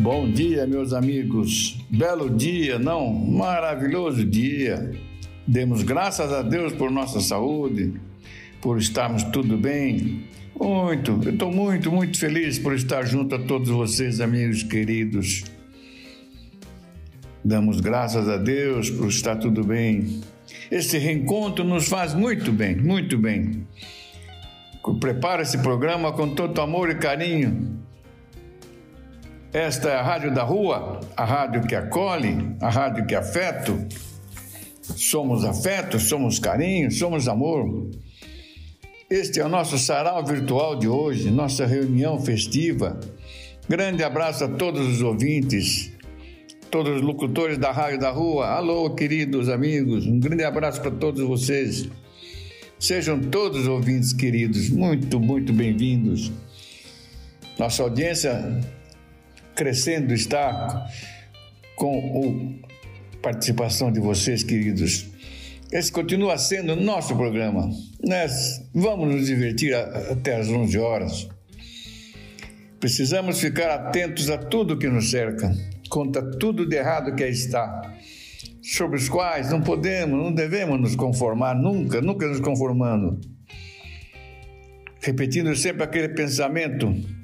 Bom dia, meus amigos. Belo dia, não? Maravilhoso dia. Demos graças a Deus por nossa saúde, por estarmos tudo bem. Muito, eu estou muito, muito feliz por estar junto a todos vocês, amigos queridos. Damos graças a Deus por estar tudo bem. Esse reencontro nos faz muito bem, muito bem. Prepara esse programa com todo amor e carinho esta é a Rádio da Rua, a rádio que acolhe, a rádio que afeto. Somos afeto, somos carinho, somos amor. Este é o nosso sarau virtual de hoje, nossa reunião festiva. Grande abraço a todos os ouvintes, todos os locutores da Rádio da Rua. Alô, queridos amigos, um grande abraço para todos vocês. Sejam todos ouvintes queridos, muito, muito bem-vindos. Nossa audiência crescendo está com a participação de vocês, queridos. Esse continua sendo nosso programa. Nós vamos nos divertir até às 11 horas. Precisamos ficar atentos a tudo que nos cerca, contra tudo de errado que aí está, sobre os quais não podemos, não devemos nos conformar, nunca, nunca nos conformando. Repetindo sempre aquele pensamento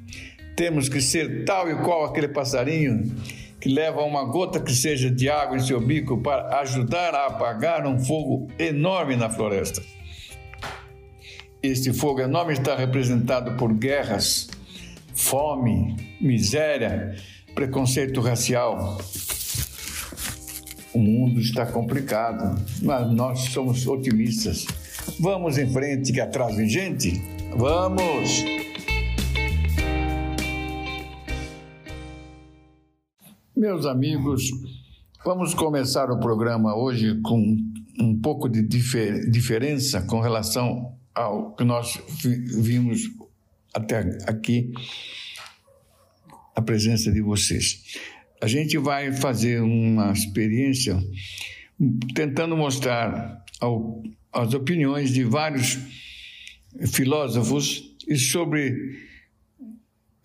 temos que ser tal e qual aquele passarinho que leva uma gota que seja de água em seu bico para ajudar a apagar um fogo enorme na floresta. Este fogo enorme está representado por guerras, fome, miséria, preconceito racial. O mundo está complicado, mas nós somos otimistas. Vamos em frente, que atrás vem gente. Vamos! Meus amigos, vamos começar o programa hoje com um pouco de difer diferença com relação ao que nós vimos até aqui, a presença de vocês. A gente vai fazer uma experiência tentando mostrar ao, as opiniões de vários filósofos sobre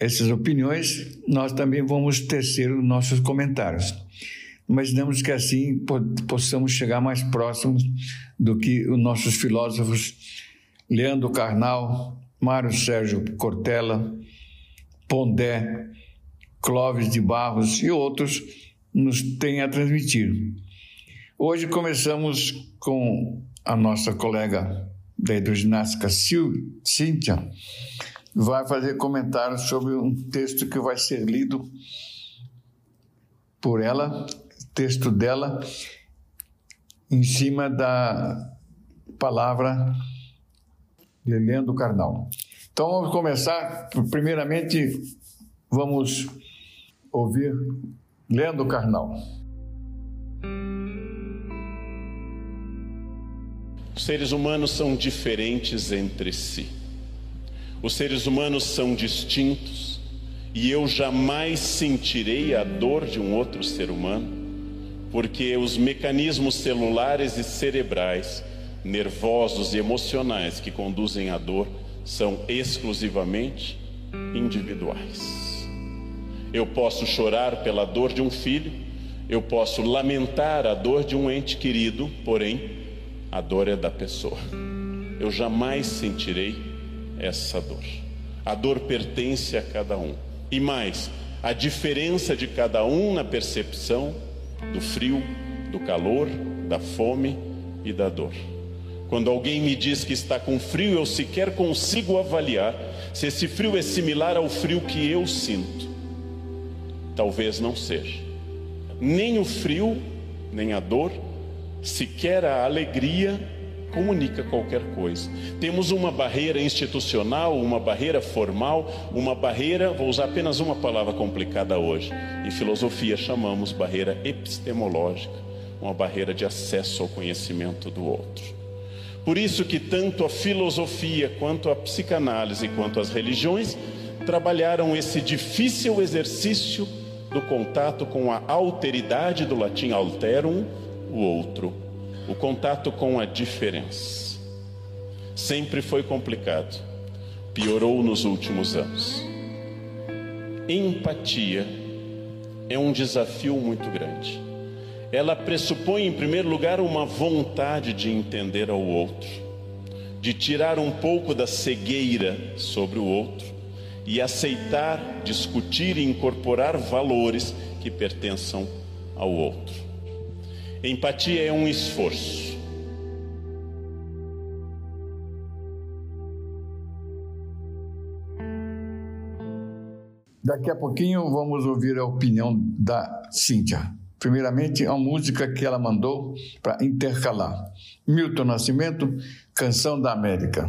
essas opiniões, nós também vamos tecer os nossos comentários. Imaginamos que assim possamos chegar mais próximos do que os nossos filósofos Leandro Carnal, Mário Sérgio Cortella, Pondé, Clóvis de Barros e outros nos têm a transmitir. Hoje começamos com a nossa colega da hidroginástica Cíntia, vai fazer comentários sobre um texto que vai ser lido por ela, texto dela, em cima da palavra de Leandro Carnal. Então vamos começar, primeiramente vamos ouvir Leandro Carnal. Os seres humanos são diferentes entre si. Os seres humanos são distintos e eu jamais sentirei a dor de um outro ser humano, porque os mecanismos celulares e cerebrais, nervosos e emocionais que conduzem à dor são exclusivamente individuais. Eu posso chorar pela dor de um filho, eu posso lamentar a dor de um ente querido, porém, a dor é da pessoa. Eu jamais sentirei essa dor. A dor pertence a cada um. E mais, a diferença de cada um na percepção do frio, do calor, da fome e da dor. Quando alguém me diz que está com frio, eu sequer consigo avaliar se esse frio é similar ao frio que eu sinto. Talvez não seja. Nem o frio, nem a dor, sequer a alegria comunica qualquer coisa. Temos uma barreira institucional, uma barreira formal, uma barreira, vou usar apenas uma palavra complicada hoje, em filosofia chamamos barreira epistemológica, uma barreira de acesso ao conhecimento do outro. Por isso que tanto a filosofia quanto a psicanálise quanto as religiões trabalharam esse difícil exercício do contato com a alteridade do latim alterum, o outro o contato com a diferença. Sempre foi complicado, piorou nos últimos anos. Empatia é um desafio muito grande. Ela pressupõe, em primeiro lugar, uma vontade de entender ao outro, de tirar um pouco da cegueira sobre o outro e aceitar, discutir e incorporar valores que pertençam ao outro. Empatia é um esforço. Daqui a pouquinho vamos ouvir a opinião da Cíntia. Primeiramente, a música que ela mandou para intercalar. Milton Nascimento, Canção da América.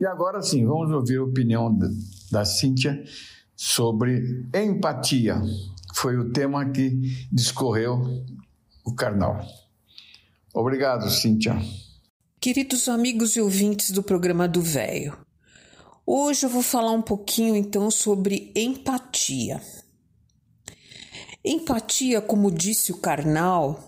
E agora sim, vamos ouvir a opinião da Cíntia sobre empatia. Foi o tema que discorreu o carnal. Obrigado, Cíntia. Queridos amigos e ouvintes do programa do Véio, hoje eu vou falar um pouquinho então sobre empatia. Empatia, como disse o Karnal,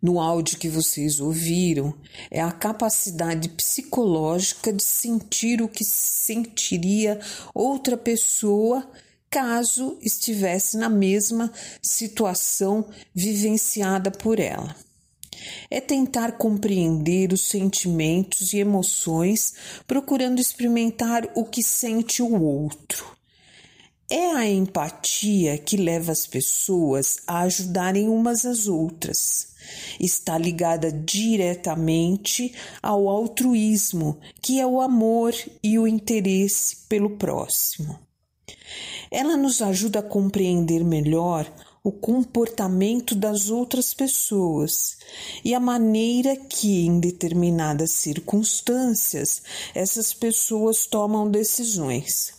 no áudio que vocês ouviram, é a capacidade psicológica de sentir o que sentiria outra pessoa caso estivesse na mesma situação vivenciada por ela. É tentar compreender os sentimentos e emoções, procurando experimentar o que sente o outro. É a empatia que leva as pessoas a ajudarem umas às outras. Está ligada diretamente ao altruísmo, que é o amor e o interesse pelo próximo. Ela nos ajuda a compreender melhor o comportamento das outras pessoas e a maneira que, em determinadas circunstâncias, essas pessoas tomam decisões.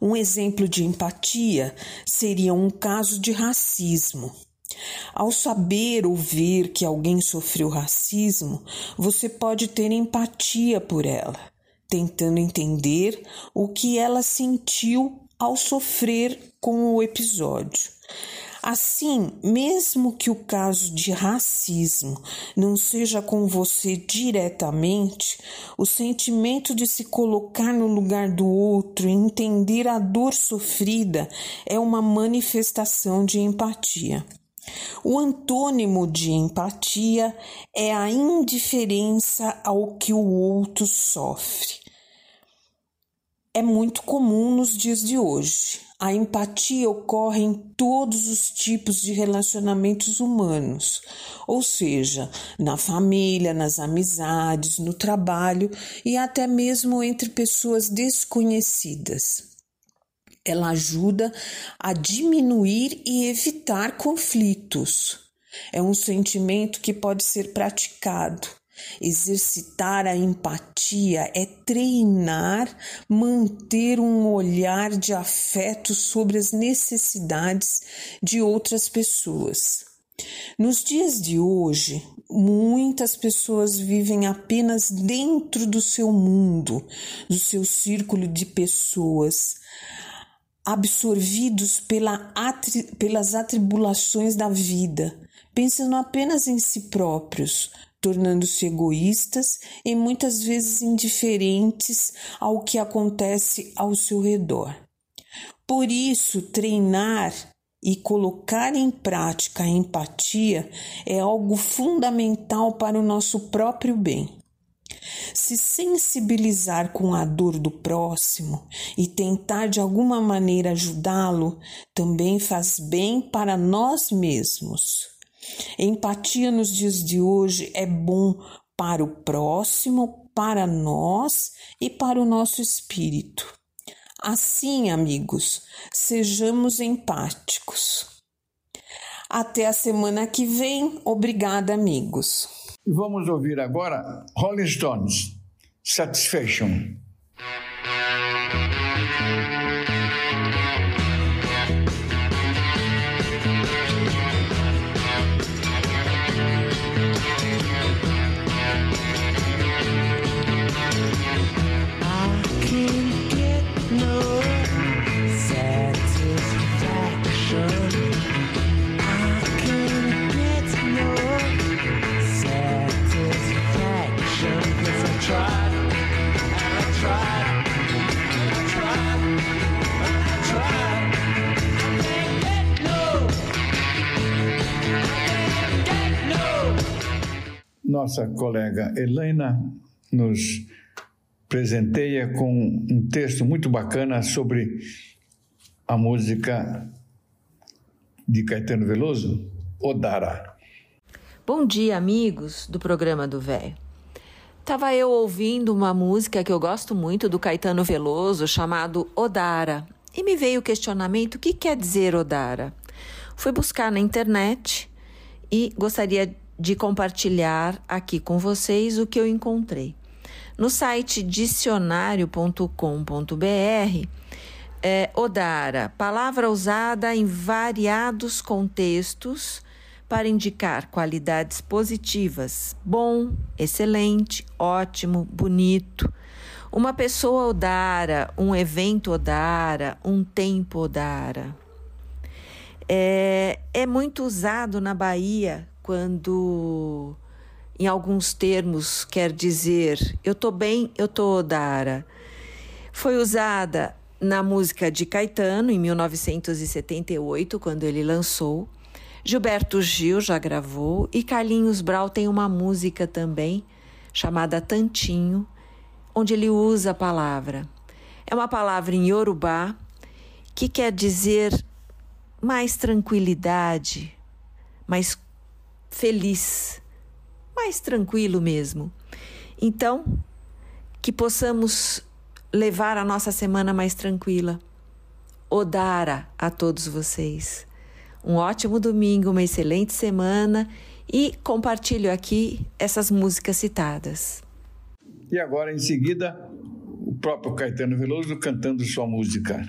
Um exemplo de empatia seria um caso de racismo. Ao saber ou ver que alguém sofreu racismo, você pode ter empatia por ela, tentando entender o que ela sentiu ao sofrer com o episódio. Assim, mesmo que o caso de racismo não seja com você diretamente, o sentimento de se colocar no lugar do outro e entender a dor sofrida é uma manifestação de empatia. O antônimo de empatia é a indiferença ao que o outro sofre. É muito comum nos dias de hoje. A empatia ocorre em todos os tipos de relacionamentos humanos, ou seja, na família, nas amizades, no trabalho e até mesmo entre pessoas desconhecidas. Ela ajuda a diminuir e evitar conflitos. É um sentimento que pode ser praticado Exercitar a empatia é treinar, manter um olhar de afeto sobre as necessidades de outras pessoas. Nos dias de hoje, muitas pessoas vivem apenas dentro do seu mundo, do seu círculo de pessoas, absorvidos pela atri pelas atribulações da vida, pensando apenas em si próprios, tornando-se egoístas e muitas vezes indiferentes ao que acontece ao seu redor. Por isso, treinar e colocar em prática a empatia é algo fundamental para o nosso próprio bem. Se sensibilizar com a dor do próximo e tentar de alguma maneira ajudá-lo também faz bem para nós mesmos. Empatia nos dias de hoje é bom para o próximo, para nós e para o nosso espírito. Assim, amigos, sejamos empáticos. Até a semana que vem. Obrigada, amigos. E vamos ouvir agora Rolling Stones, Satisfaction. Nossa colega Helena nos presenteia com um texto muito bacana sobre a música de Caetano Veloso, Odara. Bom dia, amigos do programa do Velho. Tava eu ouvindo uma música que eu gosto muito do Caetano Veloso, chamado Odara, e me veio o questionamento: o que quer dizer Odara? Fui buscar na internet e gostaria de compartilhar aqui com vocês o que eu encontrei. No site dicionário.com.br, é, Odara, palavra usada em variados contextos para indicar qualidades positivas: bom, excelente, ótimo, bonito. Uma pessoa Odara, um evento Odara, um tempo Odara. É, é muito usado na Bahia quando em alguns termos quer dizer eu tô bem, eu tô Odara. Foi usada na música de Caetano em 1978, quando ele lançou. Gilberto Gil já gravou e Carlinhos Brau tem uma música também chamada Tantinho, onde ele usa a palavra. É uma palavra em Yorubá que quer dizer mais tranquilidade, mais feliz mais tranquilo mesmo. Então, que possamos levar a nossa semana mais tranquila. Odara a todos vocês. Um ótimo domingo, uma excelente semana e compartilho aqui essas músicas citadas. E agora, em seguida, o próprio Caetano Veloso cantando sua música.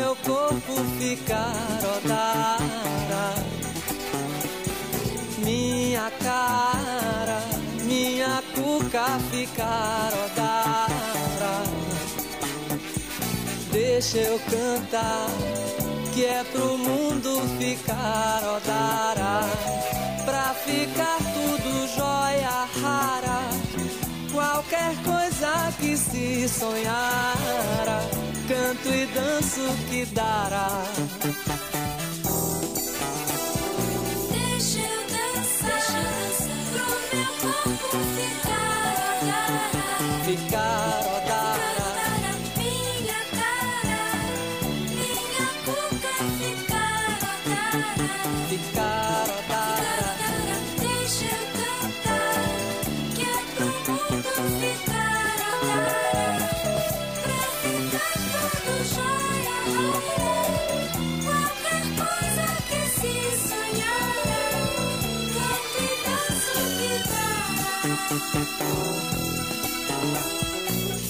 Meu corpo ficar odara. Minha cara, minha cuca ficar odara. Deixa eu cantar que é pro mundo ficar odara. Pra ficar tudo jóia rara, qualquer coisa que se sonhara, canto e danço que dará.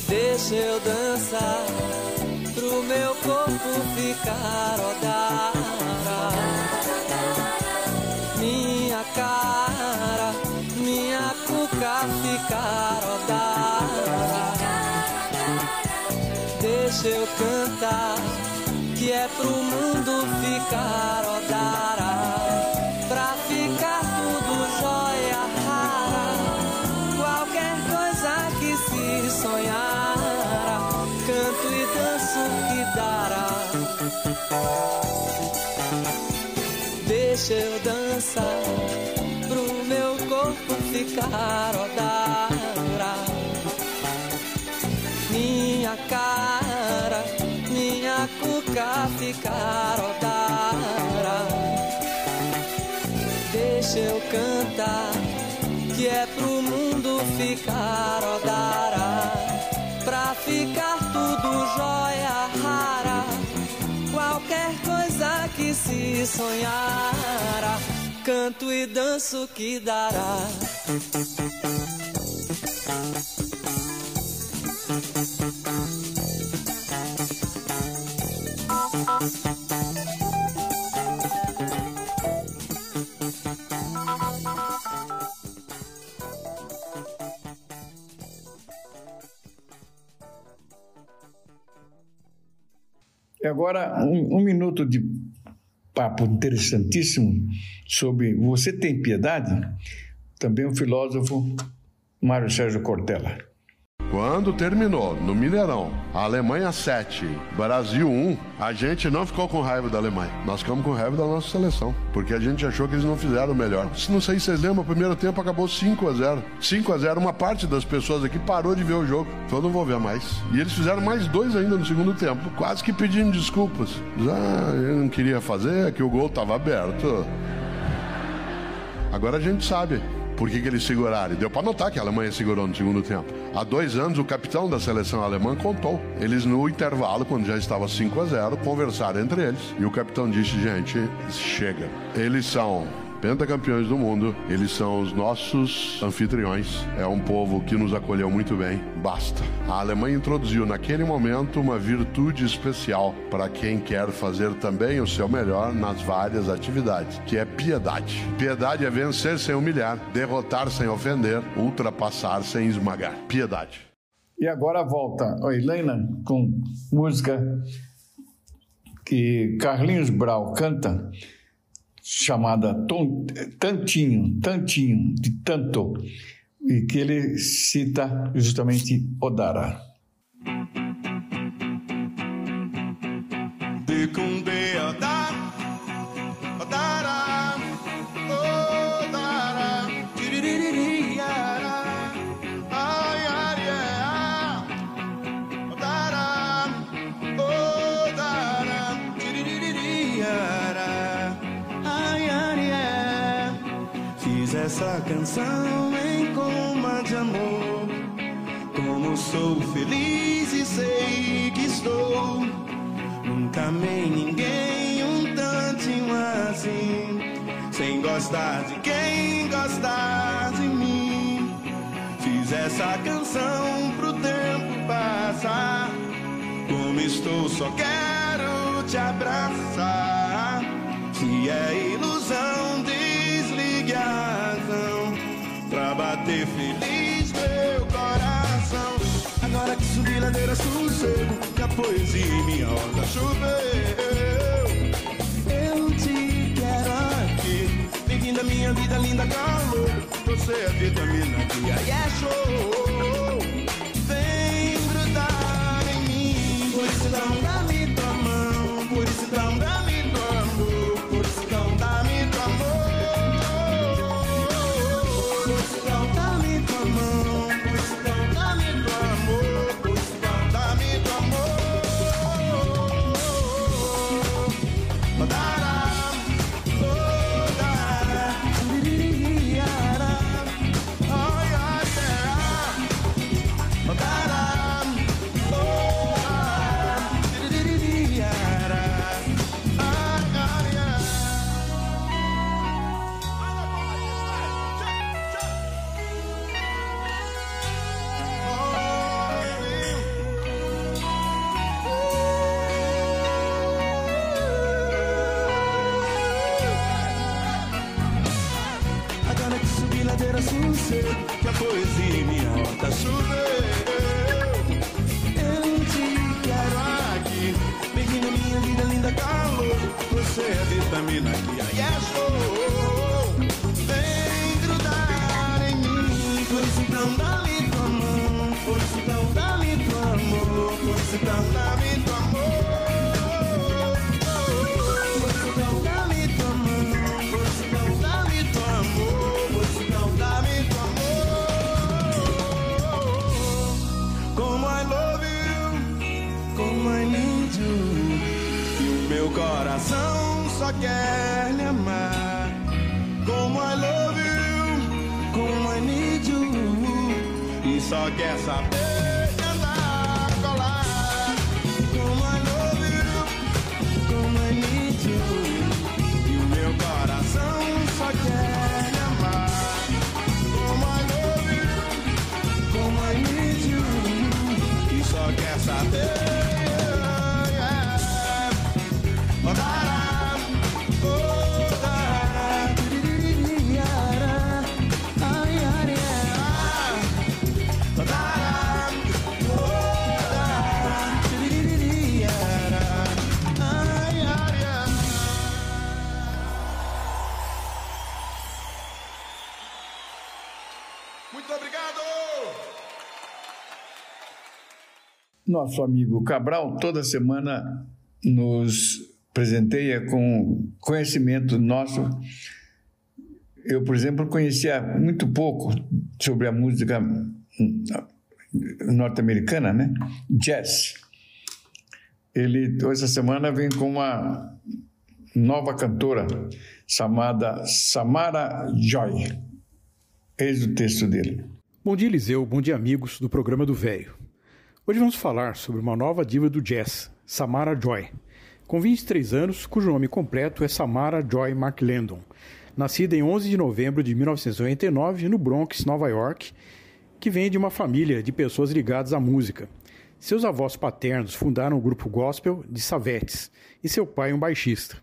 Deixa eu dançar pro meu corpo ficar odara. Minha cara, minha cuca ficar odara. Deixa eu cantar que é pro mundo ficar odara. Deixa eu dançar pro meu corpo ficar odara. Minha cara, minha cuca ficar odara. Deixa eu cantar que é pro mundo ficar odara. Pra ficar tudo jóia rara, qualquer coisa que se sonhara, canto e danço que dará. E agora, um, um minuto de papo interessantíssimo sobre Você Tem Piedade? Também o filósofo Mário Sérgio Cortella. Quando terminou no Mineirão, Alemanha 7, Brasil 1, a gente não ficou com raiva da Alemanha. Nós ficamos com raiva da nossa seleção, porque a gente achou que eles não fizeram melhor. Se não sei se vocês lembram, o primeiro tempo acabou 5 a 0. 5 a 0, uma parte das pessoas aqui parou de ver o jogo. Falou, não vou ver mais. E eles fizeram mais dois ainda no segundo tempo, quase que pedindo desculpas. Ah, eu não queria fazer, que o gol estava aberto. Agora a gente sabe por que, que eles seguraram. Deu para notar que a Alemanha segurou no segundo tempo. Há dois anos, o capitão da seleção alemã contou. Eles, no intervalo, quando já estava 5 a 0, conversaram entre eles. E o capitão disse: gente, chega. Eles são pentacampeões do mundo, eles são os nossos anfitriões. É um povo que nos acolheu muito bem. Basta. A Alemanha introduziu naquele momento uma virtude especial para quem quer fazer também o seu melhor nas várias atividades, que é piedade. Piedade é vencer sem humilhar, derrotar sem ofender, ultrapassar sem esmagar. Piedade. E agora volta a Helena com música que Carlinhos Brau canta, chamada Tantinho, Tantinho, de Tanto, e que ele cita justamente Odara. Odara, canção em coma de amor. Como sou feliz e sei que estou. Nunca amei ninguém um tantinho assim, sem gostar de quem gostar de mim. Fiz essa canção pro tempo passar. Como estou, só quero te abraçar. Bater feliz meu coração. Agora que subi ladeira sossego, que a poesia em minha horta choveu. Eu te quero aqui, bem-vinda minha vida linda calor. Você é vitamina que aí é show. Vitamina só quer lhe amar. Como I love you, como I need you, e só quer saber Nosso amigo Cabral toda semana nos presenteia com conhecimento nosso. Eu, por exemplo, conhecia muito pouco sobre a música norte-americana, né? Jazz. Ele, essa semana, vem com uma nova cantora chamada Samara Joy. Eis o texto dele. Bom dia, Eliseu. Bom dia, amigos do programa do Velho. Hoje vamos falar sobre uma nova diva do jazz, Samara Joy. Com 23 anos, cujo nome completo é Samara Joy McLendon. Nascida em 11 de novembro de 1989 no Bronx, Nova York, que vem de uma família de pessoas ligadas à música. Seus avós paternos fundaram o grupo gospel de Savetes e seu pai um baixista.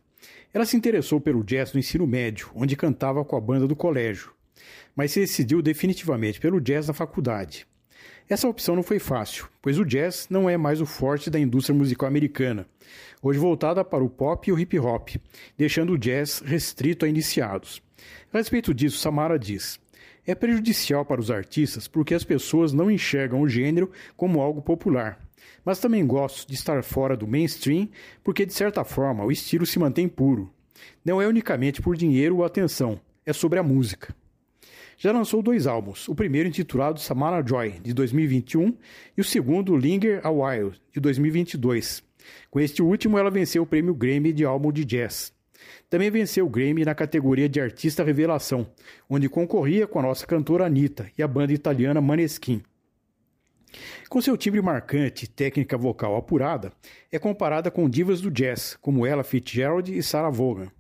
Ela se interessou pelo jazz no ensino médio, onde cantava com a banda do colégio, mas se decidiu definitivamente pelo jazz na faculdade. Essa opção não foi fácil, pois o jazz não é mais o forte da indústria musical americana, hoje voltada para o pop e o hip hop, deixando o jazz restrito a iniciados. A respeito disso, Samara diz: é prejudicial para os artistas porque as pessoas não enxergam o gênero como algo popular. Mas também gosto de estar fora do mainstream porque, de certa forma, o estilo se mantém puro. Não é unicamente por dinheiro ou atenção, é sobre a música. Já lançou dois álbuns, o primeiro intitulado Samara Joy, de 2021, e o segundo Linger a While, de 2022. Com este último, ela venceu o prêmio Grammy de álbum de jazz. Também venceu o Grammy na categoria de Artista Revelação, onde concorria com a nossa cantora Anitta e a banda italiana Maneskin. Com seu timbre marcante e técnica vocal apurada, é comparada com divas do jazz, como Ella Fitzgerald e Sarah Vaughan.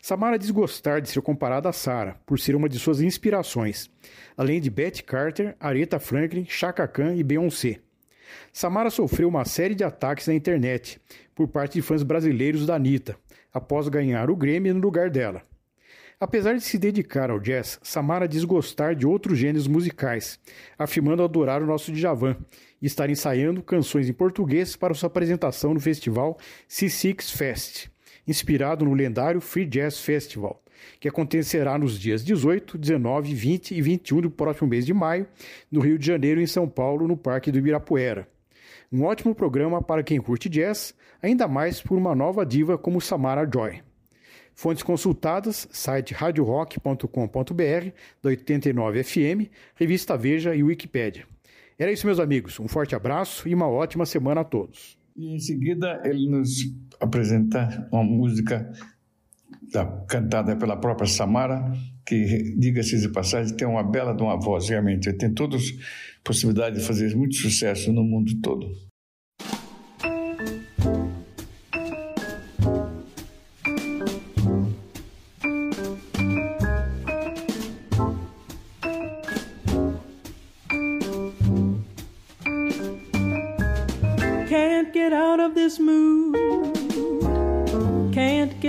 Samara diz gostar de ser comparada a Sarah, por ser uma de suas inspirações, além de Betty Carter, Aretha Franklin, Chaka Khan e Beyoncé. Samara sofreu uma série de ataques na internet por parte de fãs brasileiros da Anitta, após ganhar o Grammy no lugar dela. Apesar de se dedicar ao jazz, Samara diz gostar de outros gêneros musicais, afirmando adorar o nosso Djavan e estar ensaiando canções em português para sua apresentação no festival C6 Fest, inspirado no lendário Free Jazz Festival, que acontecerá nos dias 18, 19, 20 e 21 do próximo mês de maio, no Rio de Janeiro e em São Paulo, no Parque do Ibirapuera. Um ótimo programa para quem curte jazz, ainda mais por uma nova diva como Samara Joy. Fontes consultadas, site radiorock.com.br, da 89FM, revista Veja e Wikipédia. Era isso, meus amigos. Um forte abraço e uma ótima semana a todos. E em seguida ele nos apresenta uma música da, cantada pela própria Samara, que, diga-se de passagem, tem uma bela de uma voz, realmente. Tem todas as possibilidades de fazer muito sucesso no mundo todo.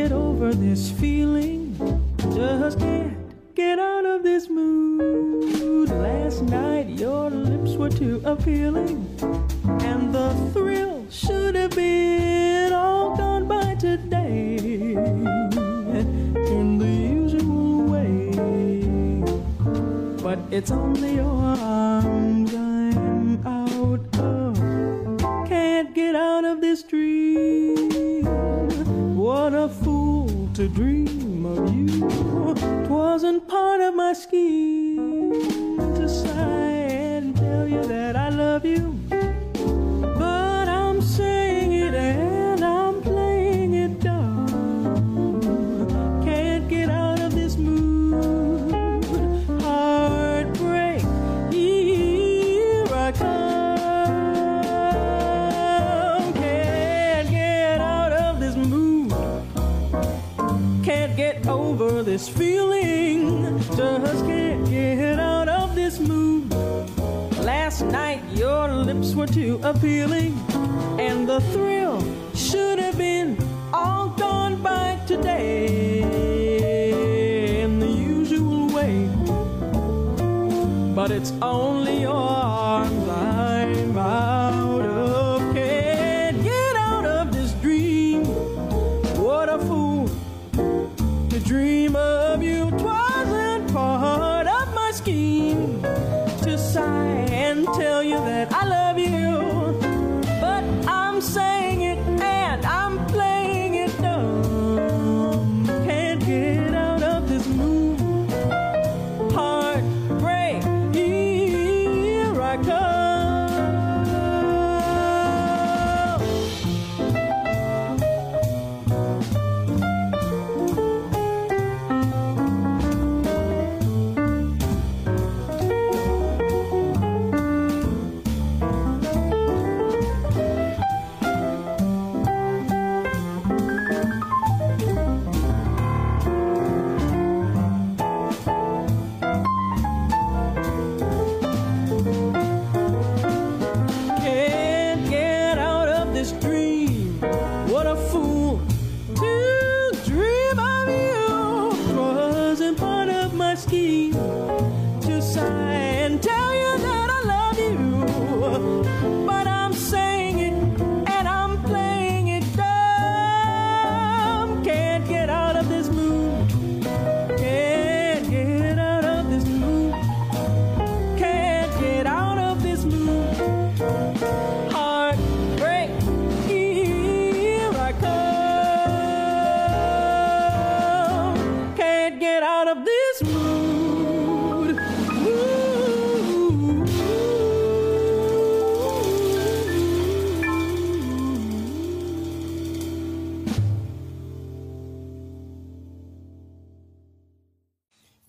Get over this feeling. Just can't get out of this mood. Last night your lips were too appealing.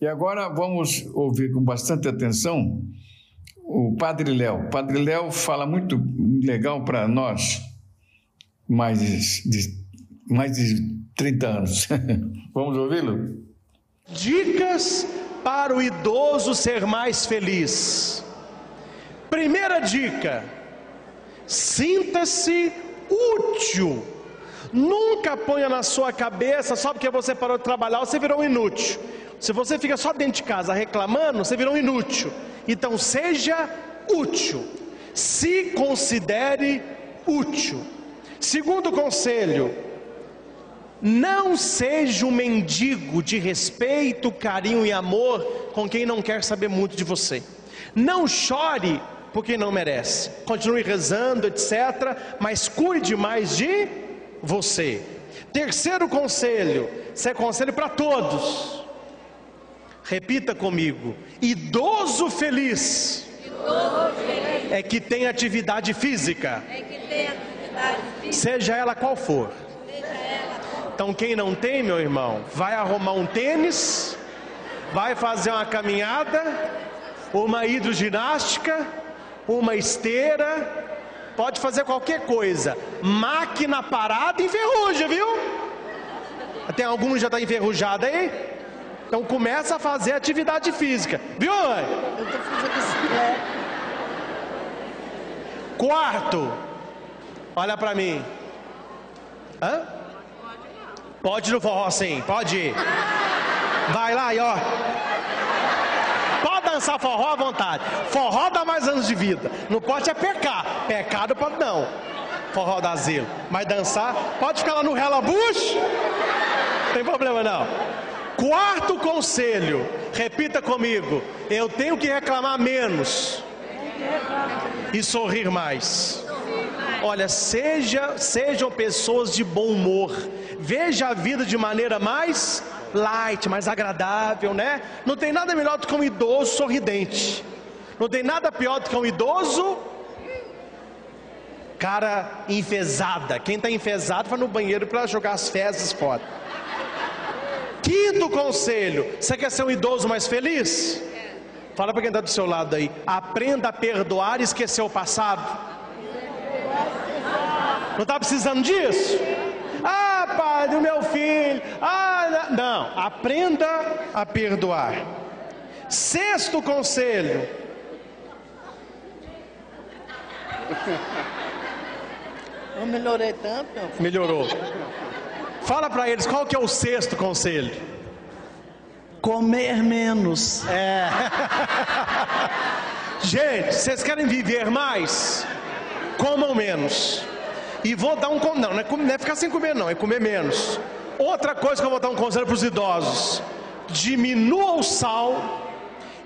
Agora vamos ouvir com bastante atenção o Padre Léo. O Padre Léo fala muito legal para nós, mais de, mais de 30 anos. vamos ouvi-lo? Dicas para o idoso ser mais feliz. Primeira dica: sinta-se útil. Nunca ponha na sua cabeça só porque você parou de trabalhar, você virou um inútil. Se você fica só dentro de casa reclamando, você virou um inútil. Então seja útil. Se considere útil. Segundo conselho, não seja um mendigo de respeito, carinho e amor com quem não quer saber muito de você. Não chore por quem não merece. Continue rezando, etc. Mas cuide mais de você. Terceiro conselho, isso é conselho para todos. Repita comigo: idoso feliz é que tem atividade física, seja ela qual for. Então, quem não tem, meu irmão, vai arrumar um tênis, vai fazer uma caminhada, uma hidroginástica, uma esteira, pode fazer qualquer coisa. Máquina parada enferruja, viu? Tem algum já está enferrujado aí? Então começa a fazer atividade física, viu? mãe? Eu tô fazendo bicicleta. Quarto, olha pra mim. Hã? Pode no forró sim, pode ir. Vai lá e ó. Pode dançar forró à vontade. Forró dá mais anos de vida. Não pode é pecar. Pecado pode não. Forró da asilo. Mas dançar, pode ficar lá no Rela Bush. Não tem problema não. Quarto conselho, repita comigo. Eu tenho que reclamar menos e sorrir mais. Olha, seja, sejam pessoas de bom humor. Veja a vida de maneira mais light, mais agradável, né? Não tem nada melhor do que um idoso sorridente. Não tem nada pior do que um idoso cara enfesada. Quem está enfesado vai no banheiro para jogar as fezes fora. Quinto conselho: você quer ser um idoso mais feliz? Fala para quem está do seu lado aí. Aprenda a perdoar e esquecer o passado. Não está precisando disso? Ah, pai do meu filho. Ah, não. Aprenda a perdoar. Sexto conselho. Eu melhorei tanto, meu. Melhorou. Fala para eles qual que é o sexto conselho. Comer menos. É. Gente, vocês querem viver mais? Comam menos. E vou dar um não, não é, não é ficar sem comer não, é comer menos. Outra coisa que eu vou dar um conselho para os idosos: diminua o sal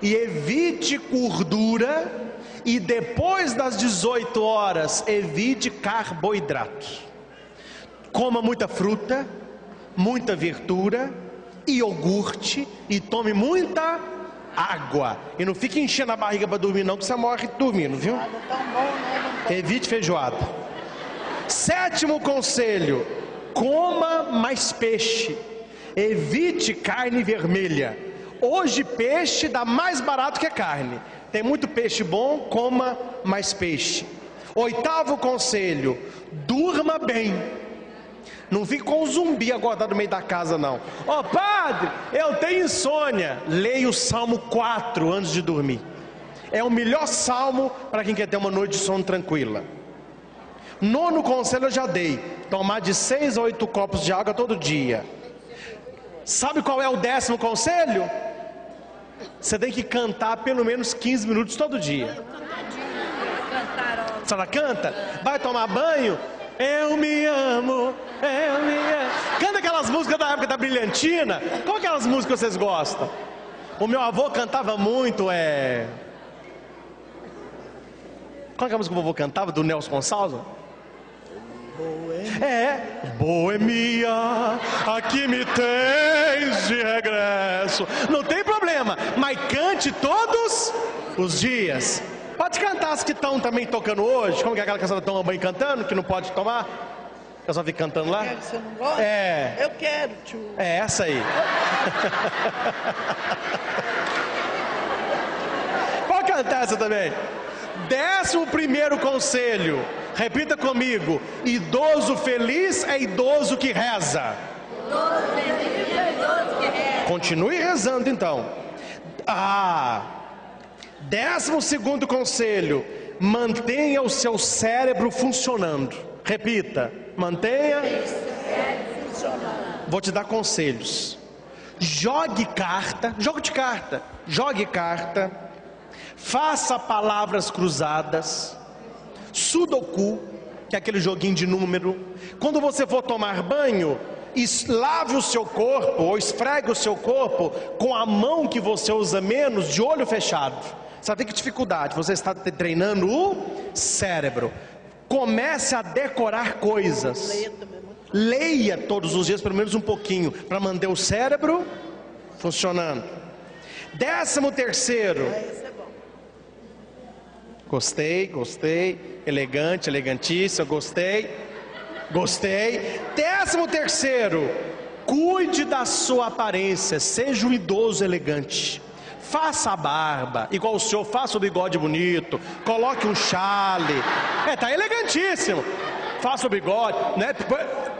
e evite gordura e depois das 18 horas evite carboidratos. Coma muita fruta, muita verdura, iogurte e tome muita água. E não fique enchendo a barriga para dormir não, que você morre dormindo, viu? Evite feijoada. Sétimo conselho: coma mais peixe. Evite carne vermelha. Hoje peixe dá mais barato que carne. Tem muito peixe bom, coma mais peixe. Oitavo conselho: durma bem. Não fique com um zumbi acordado no meio da casa, não. Ó padre, eu tenho insônia. Leia o Salmo 4 antes de dormir. É o melhor salmo para quem quer ter uma noite de sono tranquila. Nono conselho eu já dei: tomar de seis a oito copos de água todo dia. Sabe qual é o décimo conselho? Você tem que cantar pelo menos 15 minutos todo dia. A canta? Vai tomar banho? Eu me amo, eu me amo. Músicas da época da brilhantina. Qual aquelas músicas que vocês gostam? O meu avô cantava muito, é. Qual é a música que o vovô cantava? Do Nelson Gonçalves? É, boemia, aqui me tens de regresso. Não tem problema, mas cante todos os dias. Pode cantar as que estão também tocando hoje. Como que é aquela que a senhora toma banho cantando, que não pode tomar? Que a senhora fica cantando lá? Quer que você não gosta? É. Eu quero, tio. É essa aí. cantar essa também. Décimo primeiro conselho. Repita comigo. Idoso feliz é idoso que reza. Continue rezando então. Ah, décimo segundo conselho: mantenha o seu cérebro funcionando. Repita, mantenha. Vou te dar conselhos. Jogue carta, jogo de carta, jogue carta, faça palavras cruzadas, sudoku, que é aquele joguinho de número. Quando você for tomar banho, lave o seu corpo ou esfregue o seu corpo com a mão que você usa menos, de olho fechado. Sabe que dificuldade? Você está treinando o cérebro. Comece a decorar coisas. Leia todos os dias, pelo menos um pouquinho, para manter o cérebro funcionando. Décimo terceiro. Gostei, gostei. Elegante, elegantíssimo, gostei. Gostei. Décimo terceiro. Cuide da sua aparência. Seja um idoso elegante. Faça a barba, igual o senhor, faça o bigode bonito, coloque um chale. É, tá elegantíssimo. Faça o bigode, né?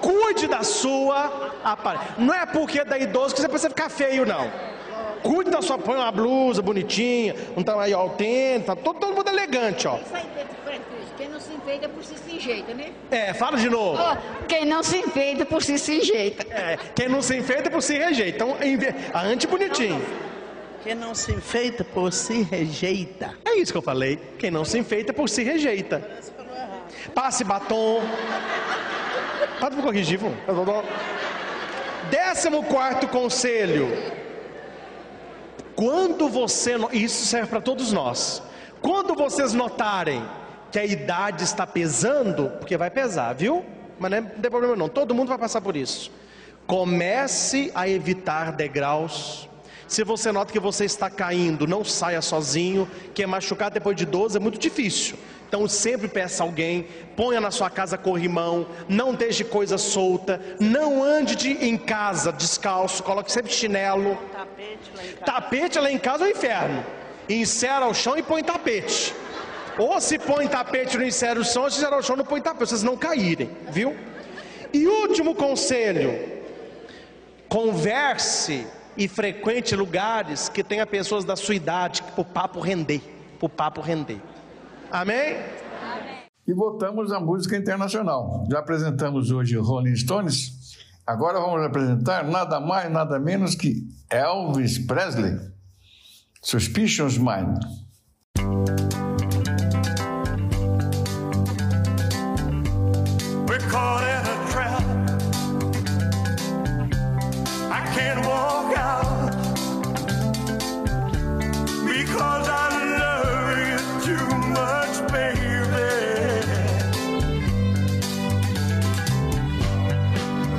Cuide da sua aparência. Não é porque é da idoso que você precisa ficar feio, não. Cuide da sua, põe uma blusa bonitinha, um tamanho ó, o tênis, tá todo, todo mundo elegante, ó. Quem não se enfeita por si se enjeita, né? É, fala de novo. Ó, quem não se enfeita por si se enjeita. É, quem não se enfeita por si rejeita. Então, a anti-bonitinho. Quem não se enfeita por si rejeita. É isso que eu falei. Quem não se enfeita por si rejeita. Passe batom. Pode me corrigir, vô. Décimo quarto conselho. Quando você. Isso serve para todos nós. Quando vocês notarem que a idade está pesando, porque vai pesar, viu? Mas não, é- não tem problema não, todo mundo vai passar por isso. Comece a evitar degraus. Se você nota que você está caindo, não saia sozinho, que é machucar depois de 12 é muito difícil. Então sempre peça alguém, ponha na sua casa corrimão, não deixe coisa solta, não ande de- em casa descalço, coloque sempre chinelo. Tapete lá em casa é o inferno. Encera o chão e põe tapete. Ou se põe tapete no encera o chão, se encera o chão não põe tapete, vocês não caírem, viu? E último conselho: converse e frequente lugares que tenha pessoas da sua idade, para o papo render, para o papo render. Amém? E voltamos à música internacional. Já apresentamos hoje Rolling Stones. Agora vamos apresentar nada mais, nada menos que Elvis Presley. Suspicious Mind. We're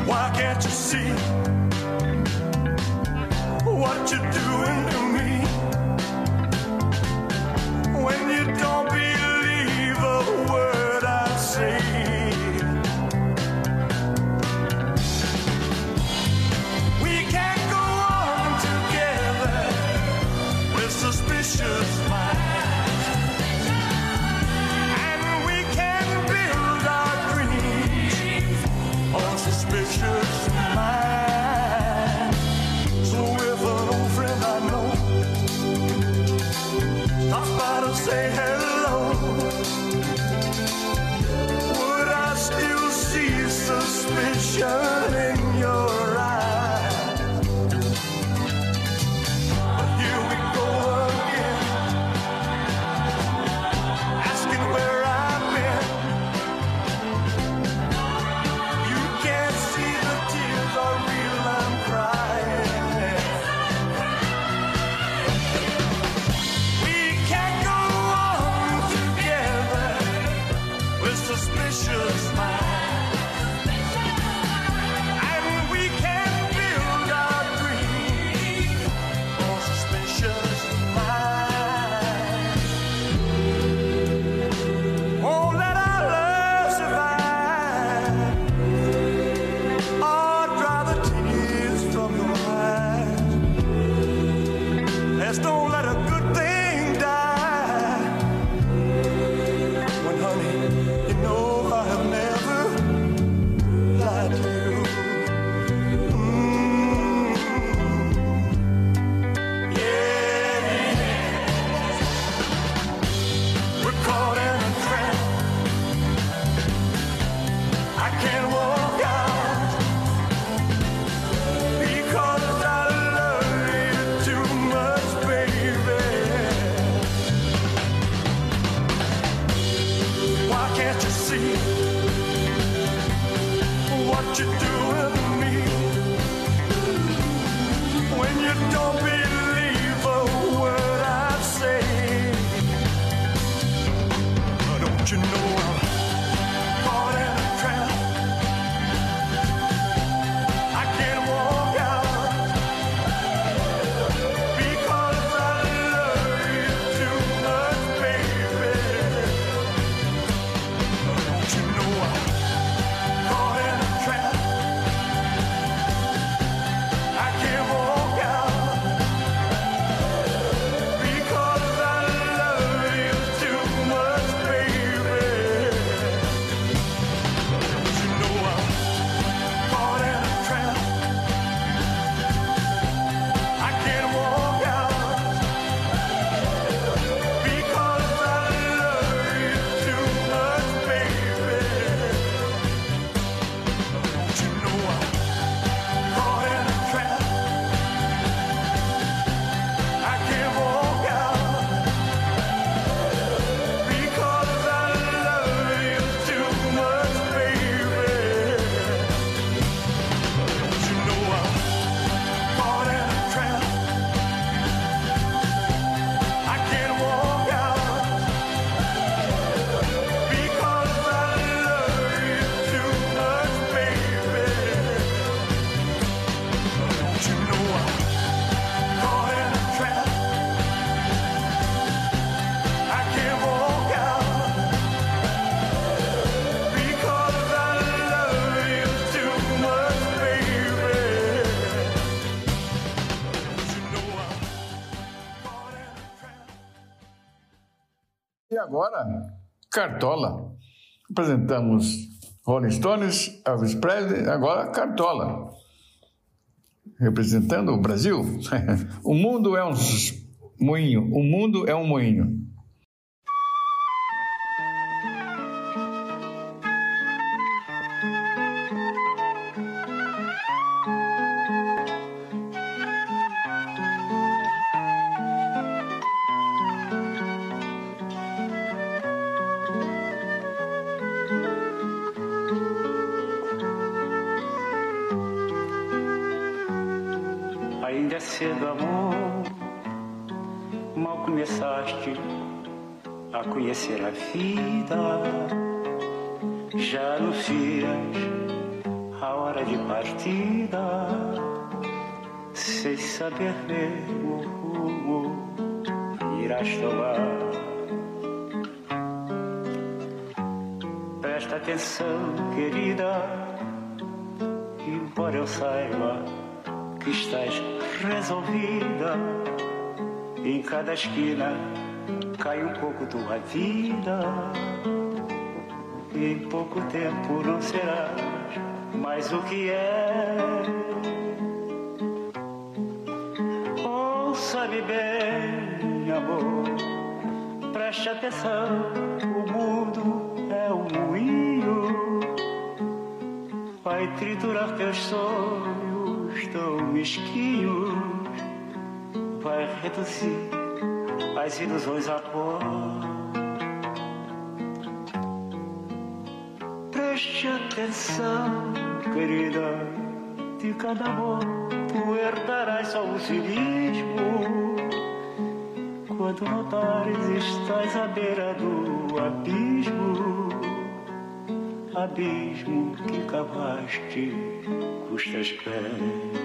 Why can't you see what you're doing can't walk. Agora, Cartola. Apresentamos Rolling Stones, Elvis Presley, agora Cartola. Representando o Brasil. o mundo é um moinho. O mundo é um moinho. Vida. Já anuncias a hora de partida. Sem saber mesmo rumo irás tomar. Presta atenção, querida. Embora eu saiba que estás resolvida. Em cada esquina cai um pouco tua vida. Em pouco tempo não serás mais o que é. Ouça-me bem, amor. Preste atenção, o mundo é um moinho. Vai triturar teus sonhos tão mesquinhos. Vai reduzir as ilusões a pó. Preste atenção, querida, de cada amor tu herdarás só o cinismo. Quando notares estás à beira do abismo, abismo que cavaste teus pés.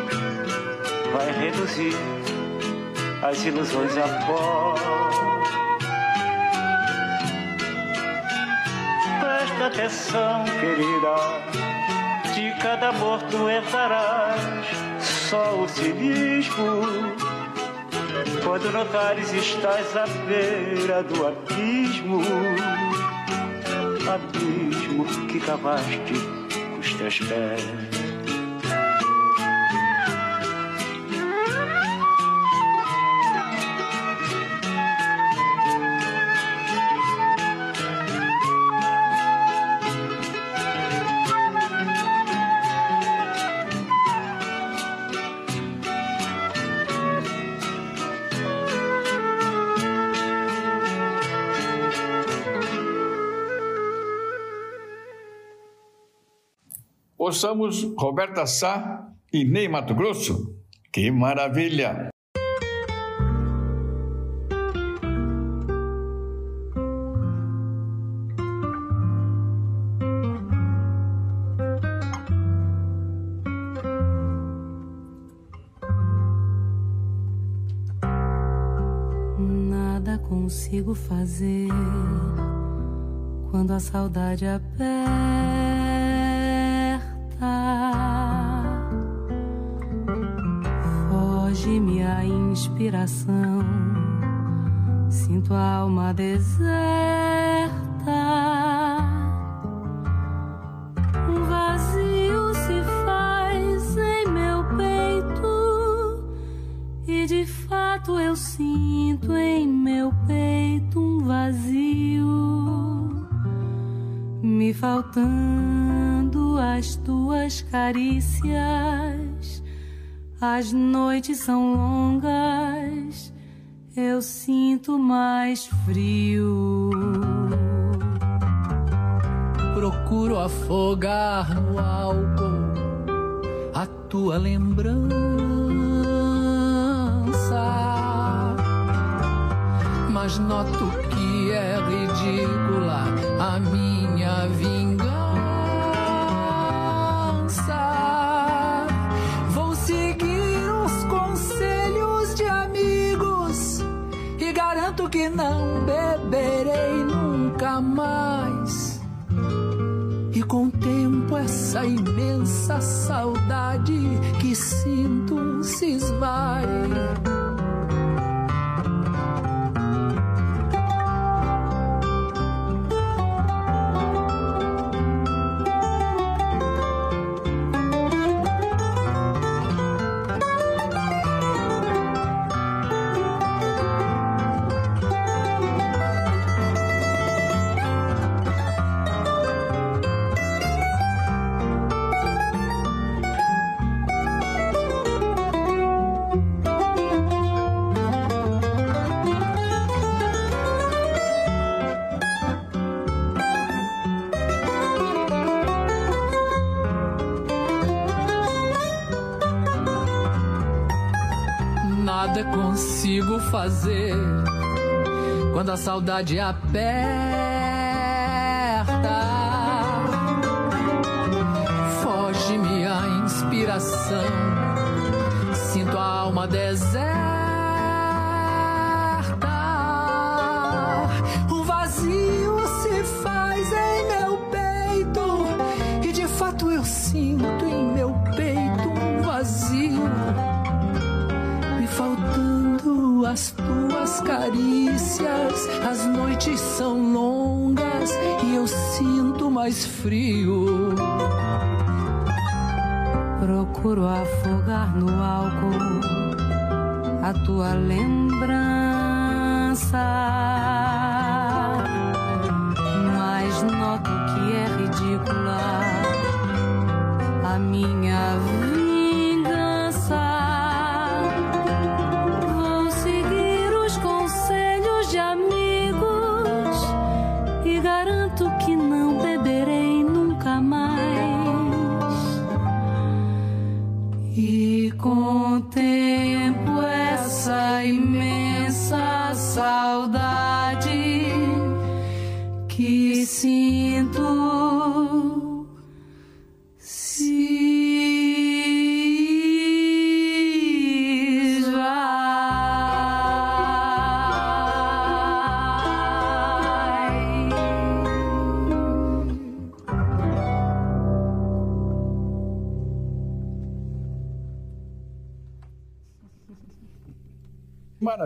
vai reduzir as ilusões a pó. Presta atenção, querida, de cada amor tu herdarás só o cinismo. Quando notares estás à beira do abismo, abismo que cavaste com os teus pés. Ouçamos Roberta Sá e Ney Mato Grosso. Que maravilha! Nada consigo fazer quando a saudade aperta. Inspiração, sinto a alma deserta. Um vazio se faz em meu peito. E de fato eu sinto em meu peito um vazio, me faltando as tuas carícias. As noites são longas, eu sinto mais frio. Procuro afogar no álcool a tua lembrança. Mas noto que é ridícula a minha essa imensa saudade que sinto se esvai. Quando a saudade aperta. Foge-me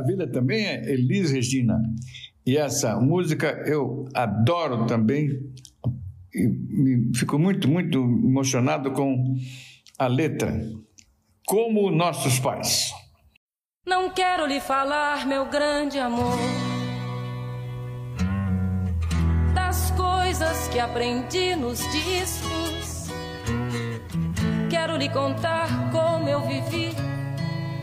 Maravilha também é Elis Regina. E essa música eu adoro também. E fico muito, muito emocionado com a letra. Como nossos pais. Não quero lhe falar, meu grande amor, das coisas que aprendi nos discos. Quero lhe contar como eu vivi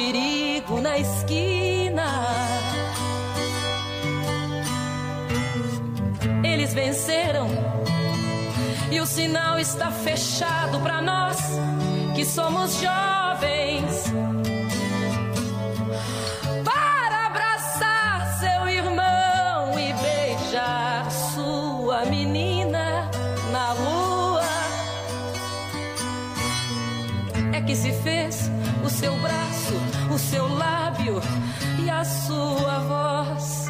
Perigo na esquina. Eles venceram e o sinal está fechado para nós que somos jovens. O seu braço, o seu lábio e a sua voz.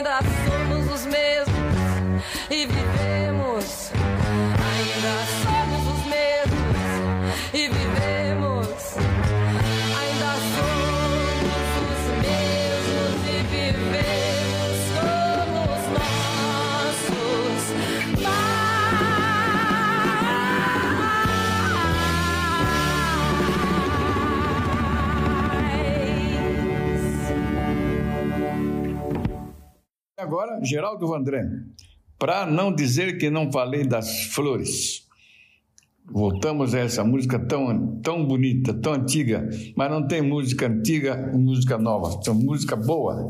Ainda Agora, Geraldo Vandré. Para não dizer que não falei das flores. Voltamos a essa música tão, tão bonita, tão antiga, mas não tem música antiga música nova, tem música boa.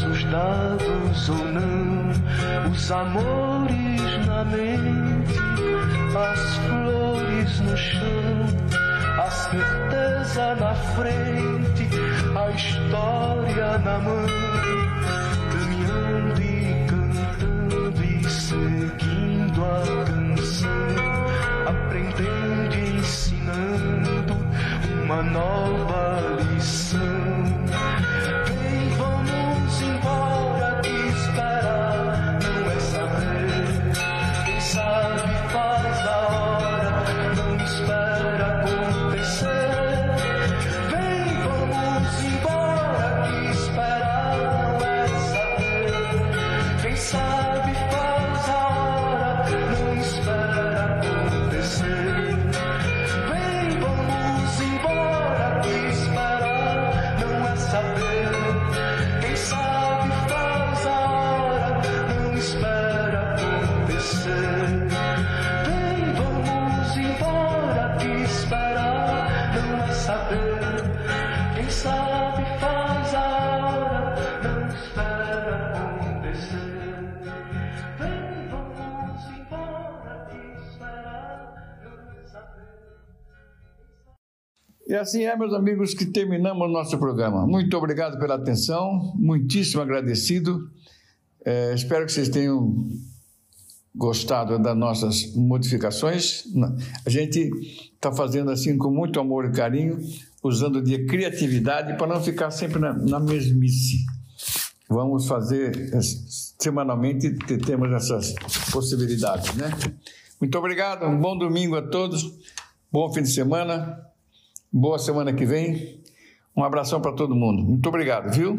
passos dados ou não, os amores na mente, as flores no chão, a certeza na frente, a história na mão, caminhando e cantando e seguindo a canção, aprendendo e ensinando uma nova. E assim é, meus amigos, que terminamos o nosso programa. Muito obrigado pela atenção, muitíssimo agradecido. É, espero que vocês tenham gostado das nossas modificações. A gente está fazendo assim com muito amor e carinho, usando de criatividade para não ficar sempre na, na mesmice. Vamos fazer é, semanalmente, temos essas possibilidades, né? Muito obrigado, um bom domingo a todos, bom fim de semana boa semana que vem. Um abração para todo mundo. Muito obrigado, viu?